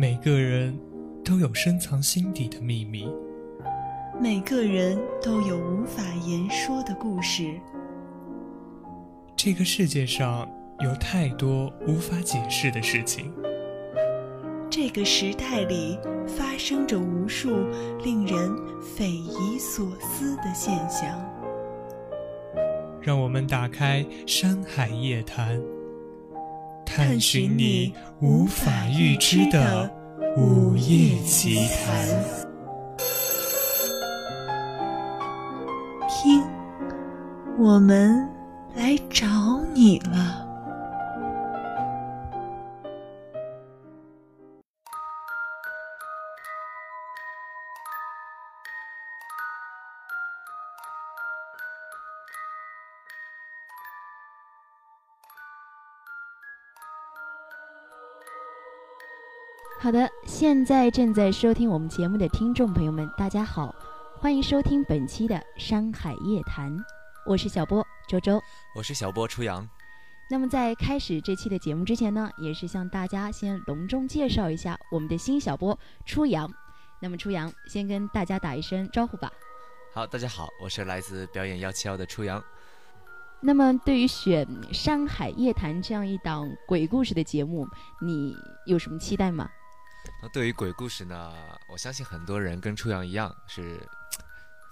每个人都有深藏心底的秘密。每个人都有无法言说的故事。这个世界上有太多无法解释的事情。这个时代里发生着无数令人匪夷所思的现象。让我们打开《山海夜谈》，探寻你无法预知的午夜奇谈。听，我们来找你了。好的，现在正在收听我们节目的听众朋友们，大家好。欢迎收听本期的《山海夜谈》，我是小波周周，我是小波初阳。那么在开始这期的节目之前呢，也是向大家先隆重介绍一下我们的新小波初阳。那么初阳先跟大家打一声招呼吧。好，大家好，我是来自表演幺七幺的初阳。那么对于选《山海夜谈》这样一档鬼故事的节目，你有什么期待吗？那对于鬼故事呢，我相信很多人跟初阳一样是。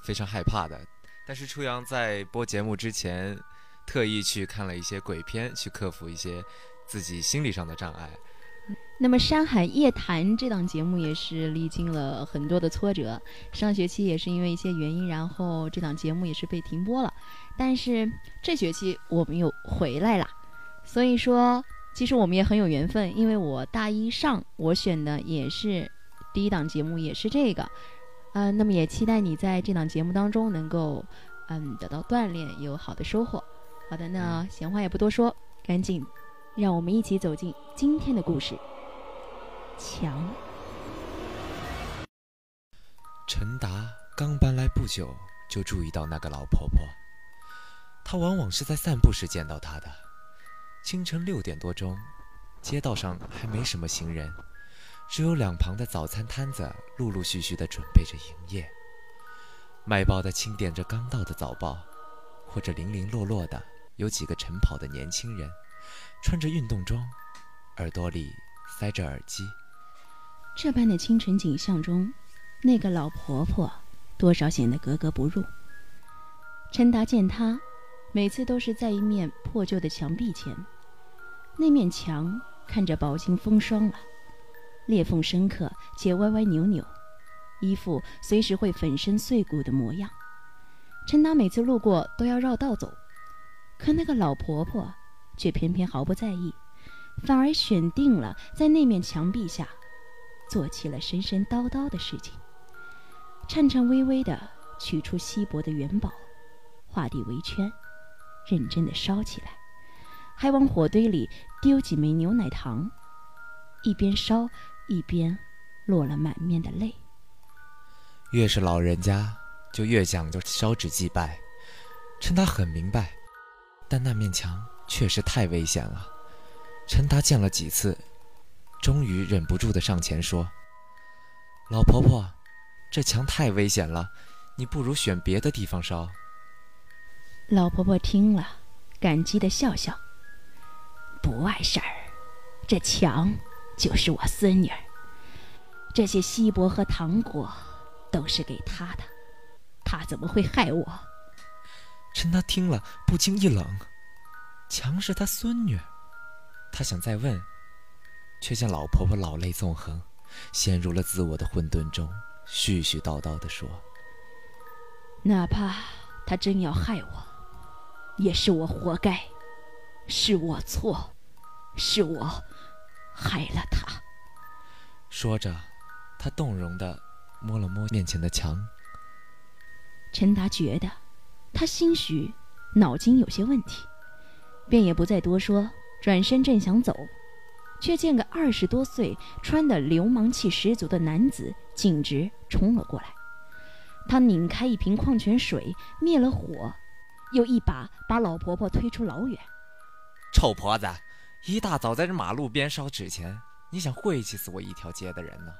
非常害怕的，但是初阳在播节目之前，特意去看了一些鬼片，去克服一些自己心理上的障碍。那么《山海夜谈》这档节目也是历经了很多的挫折，上学期也是因为一些原因，然后这档节目也是被停播了。但是这学期我们又回来了，所以说其实我们也很有缘分，因为我大一上我选的也是第一档节目，也是这个。嗯，那么也期待你在这档节目当中能够，嗯，得到锻炼，有好的收获。好的，那闲话也不多说，赶紧，让我们一起走进今天的故事。墙。陈达刚搬来不久，就注意到那个老婆婆。她往往是在散步时见到她的。清晨六点多钟，街道上还没什么行人。只有两旁的早餐摊子陆陆续续地准备着营业，卖报的清点着刚到的早报，或者零零落落的有几个晨跑的年轻人，穿着运动装，耳朵里塞着耳机。这般的清晨景象中，那个老婆婆多少显得格格不入。陈达见她，每次都是在一面破旧的墙壁前，那面墙看着饱经风霜了。裂缝深刻且歪歪扭扭，一副随时会粉身碎骨的模样。陈达每次路过都要绕道走，可那个老婆婆却偏偏毫不在意，反而选定了在那面墙壁下做起了神神叨叨的事情，颤颤巍巍地取出稀薄的元宝，画地为圈，认真地烧起来，还往火堆里丢几枚牛奶糖，一边烧。一边落了满面的泪。越是老人家，就越讲究烧纸祭拜。趁他很明白，但那面墙确实太危险了。陈达见了几次，终于忍不住的上前说：“老婆婆，这墙太危险了，你不如选别的地方烧。”老婆婆听了，感激的笑笑：“不碍事儿，这墙就是我孙女儿。这些锡箔和糖果都是给她的，她怎么会害我？陈达听了不禁一冷，墙是他孙女，他想再问，却见老婆婆老泪纵横，陷入了自我的混沌中，絮絮叨叨地说：“哪怕他真要害我，也是我活该，是我错，是我害了他。”说着。他动容地摸了摸面前的墙。陈达觉得他兴许脑筋有些问题，便也不再多说，转身正想走，却见个二十多岁、穿的流氓气十足的男子径直冲了过来。他拧开一瓶矿泉水，灭了火，又一把把老婆婆推出老远。臭婆子，一大早在这马路边烧纸钱，你想晦气死我一条街的人呢？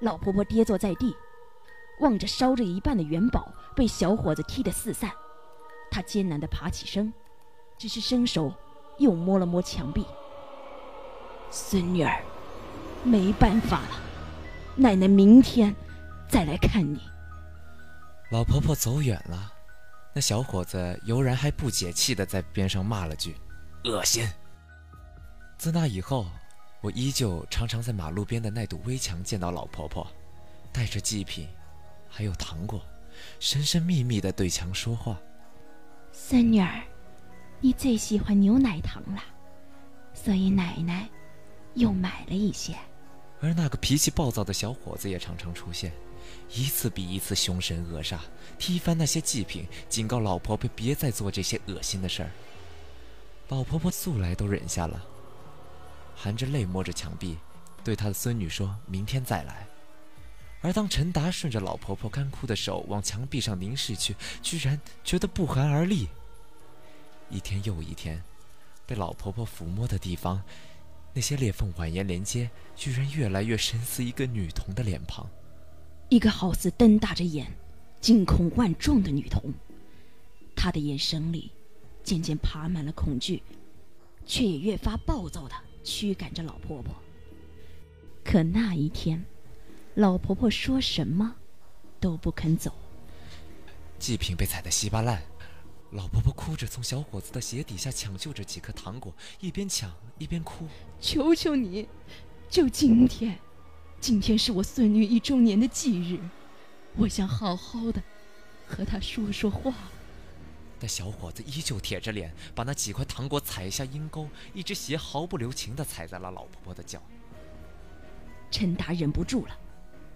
老婆婆跌坐在地，望着烧着一半的元宝被小伙子踢得四散，她艰难地爬起身，只是伸手又摸了摸墙壁。孙女儿，没办法了，奶奶明天再来看你。老婆婆走远了，那小伙子悠然还不解气的在边上骂了句：“恶心。”自那以后。我依旧常常在马路边的那堵危墙见到老婆婆，带着祭品，还有糖果，神神秘秘的对墙说话。孙女儿，你最喜欢牛奶糖了，所以奶奶又买了一些。而那个脾气暴躁的小伙子也常常出现，一次比一次凶神恶煞，踢翻那些祭品，警告老婆婆别再做这些恶心的事儿。老婆婆素来都忍下了。含着泪摸着墙壁，对她的孙女说：“明天再来。”而当陈达顺着老婆婆干枯的手往墙壁上凝视去，居然觉得不寒而栗。一天又一天，被老婆婆抚摸的地方，那些裂缝蜿蜒连接，居然越来越深似一个女童的脸庞，一个好似瞪大着眼、惊恐万状的女童。她的眼神里渐渐爬满了恐惧，却也越发暴躁的。驱赶着老婆婆。可那一天，老婆婆说什么都不肯走。祭品被踩得稀巴烂，老婆婆哭着从小伙子的鞋底下抢救着几颗糖果，一边抢一边哭：“求求你，就今天，今天是我孙女一周年的忌日，我想好好的和她说说话。”但小伙子依旧铁着脸，把那几块糖果踩下阴沟，一只鞋毫不留情的踩在了老婆婆的脚。陈达忍不住了，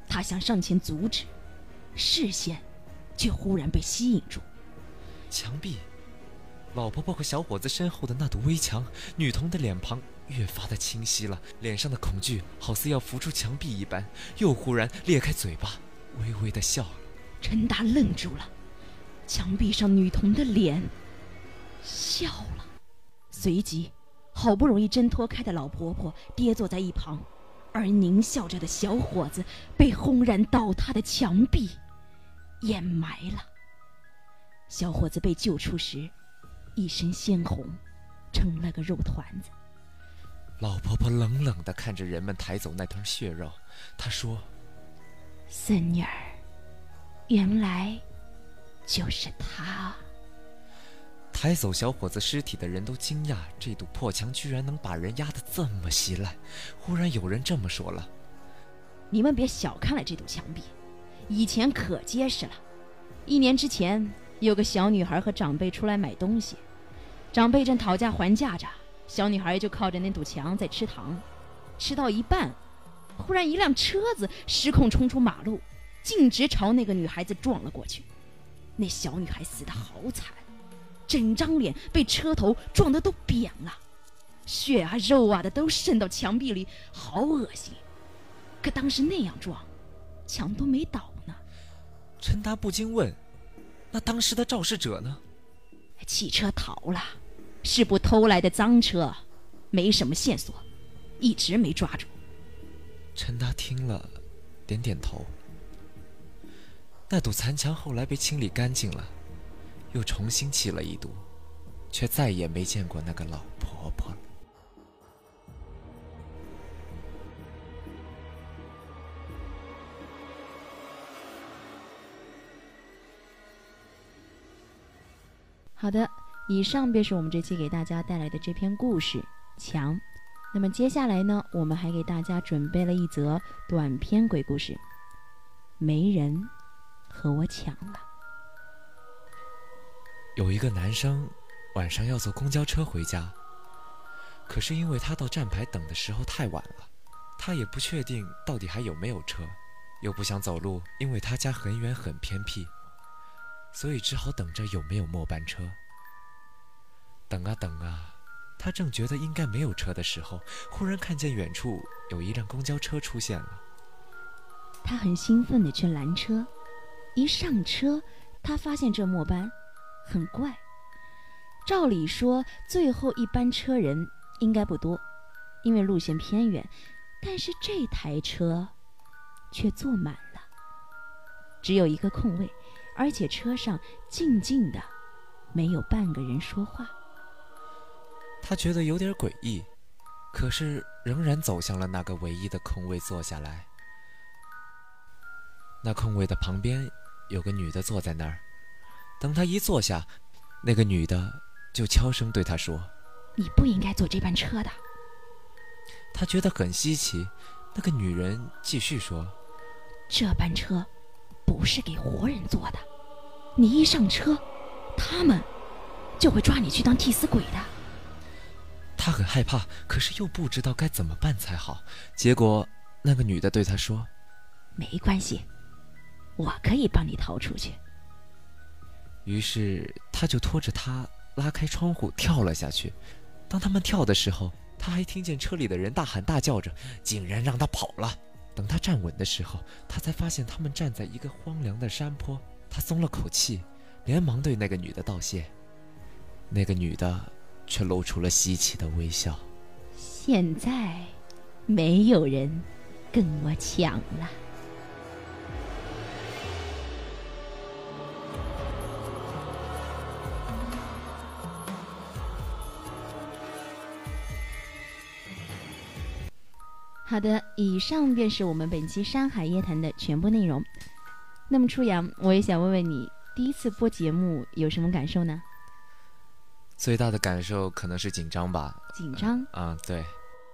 他想上前阻止，视线却忽然被吸引住。墙壁，老婆婆和小伙子身后的那堵危墙，女童的脸庞越发的清晰了，脸上的恐惧好似要浮出墙壁一般，又忽然裂开嘴巴，微微的笑了。陈达愣住了。墙壁上女童的脸笑了，随即，好不容易挣脱开的老婆婆跌坐在一旁，而狞笑着的小伙子被轰然倒塌的墙壁掩埋了。小伙子被救出时，一身鲜红，成了个肉团子。老婆婆冷冷地看着人们抬走那团血肉，她说：“孙女儿，原来……”就是他。抬走小伙子尸体的人都惊讶，这堵破墙居然能把人压得这么稀烂。忽然有人这么说了：“你们别小看了这堵墙壁，以前可结实了。一年之前，有个小女孩和长辈出来买东西，长辈正讨价还价着，小女孩就靠着那堵墙在吃糖。吃到一半，忽然一辆车子失控冲出马路，径直朝那个女孩子撞了过去。”那小女孩死得好惨，整张脸被车头撞得都扁了，血啊肉啊的都渗到墙壁里，好恶心。可当时那样撞，墙都没倒呢。陈达不禁问：“那当时的肇事者呢？”汽车逃了，是部偷来的赃车，没什么线索，一直没抓住。陈达听了，点点头。那堵残墙后来被清理干净了，又重新砌了一堵，却再也没见过那个老婆好的，以上便是我们这期给大家带来的这篇故事《墙》。那么接下来呢，我们还给大家准备了一则短篇鬼故事。没人和我抢了。有一个男生晚上要坐公交车回家，可是因为他到站牌等的时候太晚了，他也不确定到底还有没有车，又不想走路，因为他家很远很偏僻，所以只好等着有没有末班车。等啊等啊，他正觉得应该没有车的时候，忽然看见远处有一辆公交车出现了。他很兴奋地去拦车，一上车，他发现这末班很怪。照理说，最后一班车人应该不多，因为路线偏远。但是这台车却坐满了，只有一个空位，而且车上静静的，没有半个人说话。他觉得有点诡异，可是仍然走向了那个唯一的空位坐下来。那空位的旁边有个女的坐在那儿，等他一坐下，那个女的就悄声对他说：“你不应该坐这班车的。”他觉得很稀奇，那个女人继续说：“这班车不是给活人做的，你一上车，他们就会抓你去当替死鬼的。”他很害怕，可是又不知道该怎么办才好。结果那个女的对他说：“没关系。”我可以帮你逃出去。于是他就拖着他拉开窗户跳了下去。当他们跳的时候，他还听见车里的人大喊大叫着，竟然让他跑了。等他站稳的时候，他才发现他们站在一个荒凉的山坡。他松了口气，连忙对那个女的道谢。那个女的却露出了稀奇的微笑。现在，没有人跟我抢了。好的，以上便是我们本期《山海夜谈》的全部内容。那么初阳，我也想问问你，第一次播节目有什么感受呢？最大的感受可能是紧张吧。紧张？啊，对，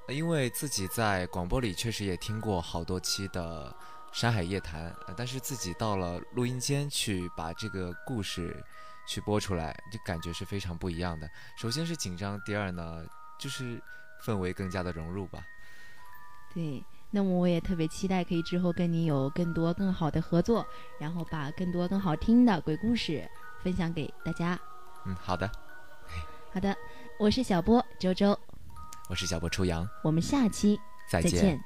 因为自己在广播里确实也听过好多期的《山海夜谈》，但是自己到了录音间去把这个故事去播出来，就感觉是非常不一样的。首先是紧张，第二呢，就是氛围更加的融入吧。对，那么我也特别期待可以之后跟你有更多更好的合作，然后把更多更好听的鬼故事分享给大家。嗯，好的，好的，我是小波周周，我是小波初阳，我们下期再见。